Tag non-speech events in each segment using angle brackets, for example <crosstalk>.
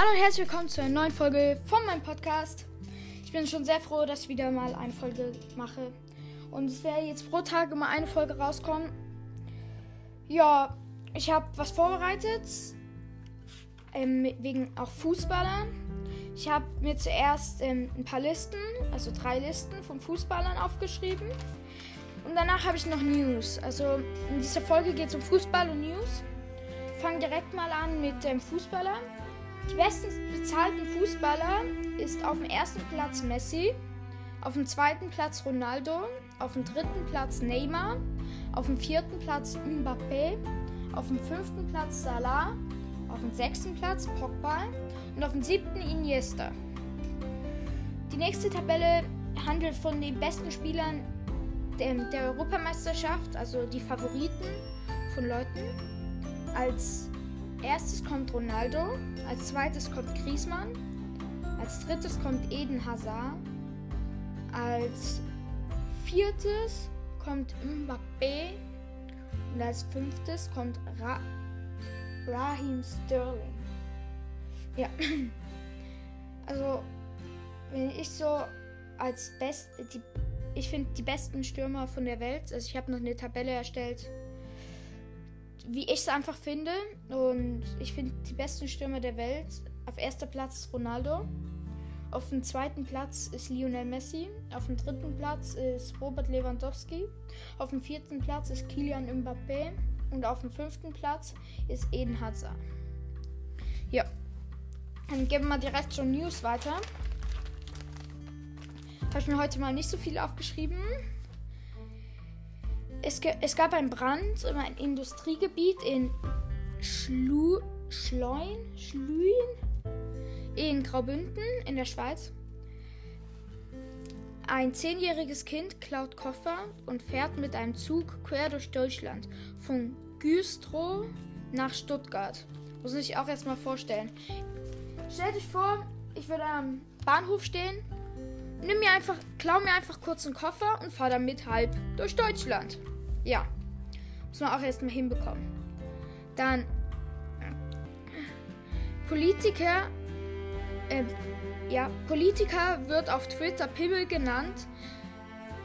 Hallo und herzlich willkommen zu einer neuen Folge von meinem Podcast. Ich bin schon sehr froh, dass ich wieder mal eine Folge mache. Und es werde jetzt pro Tag immer eine Folge rauskommen. Ja, ich habe was vorbereitet. Ähm, wegen auch Fußballern. Ich habe mir zuerst ähm, ein paar Listen, also drei Listen von Fußballern aufgeschrieben. Und danach habe ich noch News. Also in dieser Folge geht es um Fußball und News. Fangen direkt mal an mit dem Fußballer. Die besten bezahlten Fußballer ist auf dem ersten Platz Messi, auf dem zweiten Platz Ronaldo, auf dem dritten Platz Neymar, auf dem vierten Platz Mbappé, auf dem fünften Platz Salah, auf dem sechsten Platz Pogba und auf dem siebten Iniesta. Die nächste Tabelle handelt von den besten Spielern der, der Europameisterschaft, also die Favoriten von Leuten. Als erstes kommt Ronaldo, als zweites kommt Griezmann, als drittes kommt Eden Hazard, als viertes kommt Mbappé und als fünftes kommt Ra Raheem Sterling. Ja, also wenn ich so als best die ich finde die besten Stürmer von der Welt. Also ich habe noch eine Tabelle erstellt, wie ich es einfach finde. Und ich finde die besten Stürmer der Welt. Auf erster Platz ist Ronaldo. Auf dem zweiten Platz ist Lionel Messi. Auf dem dritten Platz ist Robert Lewandowski. Auf dem vierten Platz ist Kylian Mbappé. Und auf dem fünften Platz ist Eden Hazard. Ja. Dann geben wir direkt schon News weiter. Habe ich mir heute mal nicht so viel aufgeschrieben. Es, es gab einen Brand in einem Industriegebiet in Schlu Schleun, Schlüen in Graubünden in der Schweiz. Ein zehnjähriges Kind klaut Koffer und fährt mit einem Zug quer durch Deutschland von Güstrow nach Stuttgart. Muss ich auch erstmal vorstellen. Stellt euch vor, ich würde am Bahnhof stehen nimm mir einfach, klau mir einfach kurz einen Koffer und fahr damit halb durch Deutschland. Ja. Muss man auch erstmal hinbekommen. Dann Politiker, äh, ja, Politiker wird auf Twitter Pimmel genannt,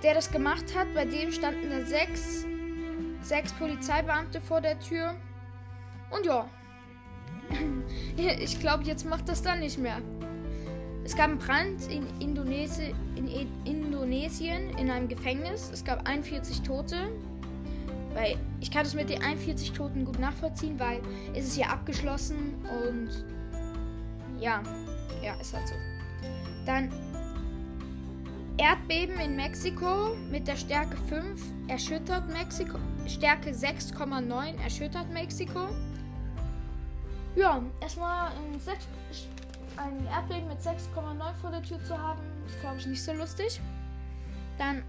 der das gemacht hat. Bei dem standen dann sechs, sechs Polizeibeamte vor der Tür. Und ja, <laughs> ich glaube, jetzt macht das dann nicht mehr. Es gab einen Brand in, Indonesi in Indonesien in einem Gefängnis. Es gab 41 Tote. Weil ich kann das mit den 41 Toten gut nachvollziehen, weil es ist ja abgeschlossen und ja, ja, ist halt so. Dann Erdbeben in Mexiko mit der Stärke 5 erschüttert Mexiko. Stärke 6,9 erschüttert Mexiko. Ja, erstmal ein 6, ein Erdbeben mit 6,9 vor der Tür zu haben, ist glaube ich nicht so lustig. Dann,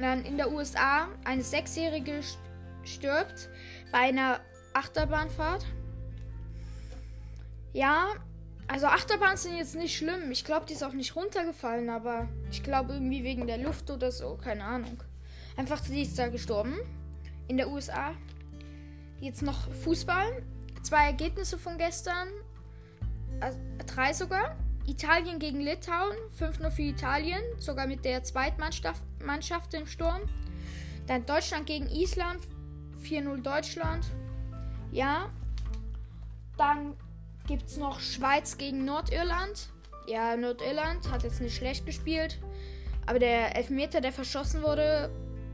dann in der USA eine Sechsjährige stirbt bei einer Achterbahnfahrt. Ja, also Achterbahnen sind jetzt nicht schlimm. Ich glaube, die ist auch nicht runtergefallen, aber ich glaube irgendwie wegen der Luft oder so, keine Ahnung. Einfach die ist da gestorben. In der USA. Jetzt noch Fußball. Zwei Ergebnisse von gestern also drei sogar. Italien gegen Litauen, 5-0 für Italien, sogar mit der Zweitmannschaft Mannschaft im Sturm. Dann Deutschland gegen Island, 4-0 Deutschland. Ja. Dann gibt es noch Schweiz gegen Nordirland. Ja, Nordirland hat jetzt nicht schlecht gespielt. Aber der Elfmeter, der verschossen wurde,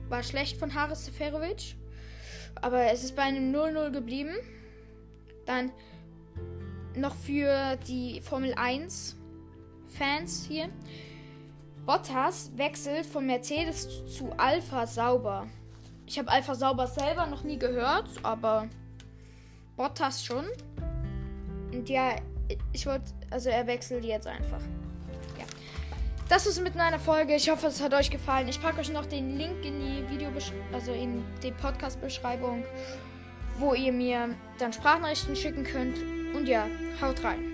war schlecht von Haris Seferovic. Aber es ist bei einem 0-0 geblieben. Dann noch für die Formel 1 Fans hier. Bottas wechselt von Mercedes zu Alpha Sauber. Ich habe Alpha Sauber selber noch nie gehört, aber Bottas schon. Und ja, ich wollte, also er wechselt jetzt einfach. Ja. Das ist mit einer Folge. Ich hoffe, es hat euch gefallen. Ich packe euch noch den Link in die Video, also in die Podcast-Beschreibung, wo ihr mir dann Sprachnachrichten schicken könnt. Und ja, haut rein.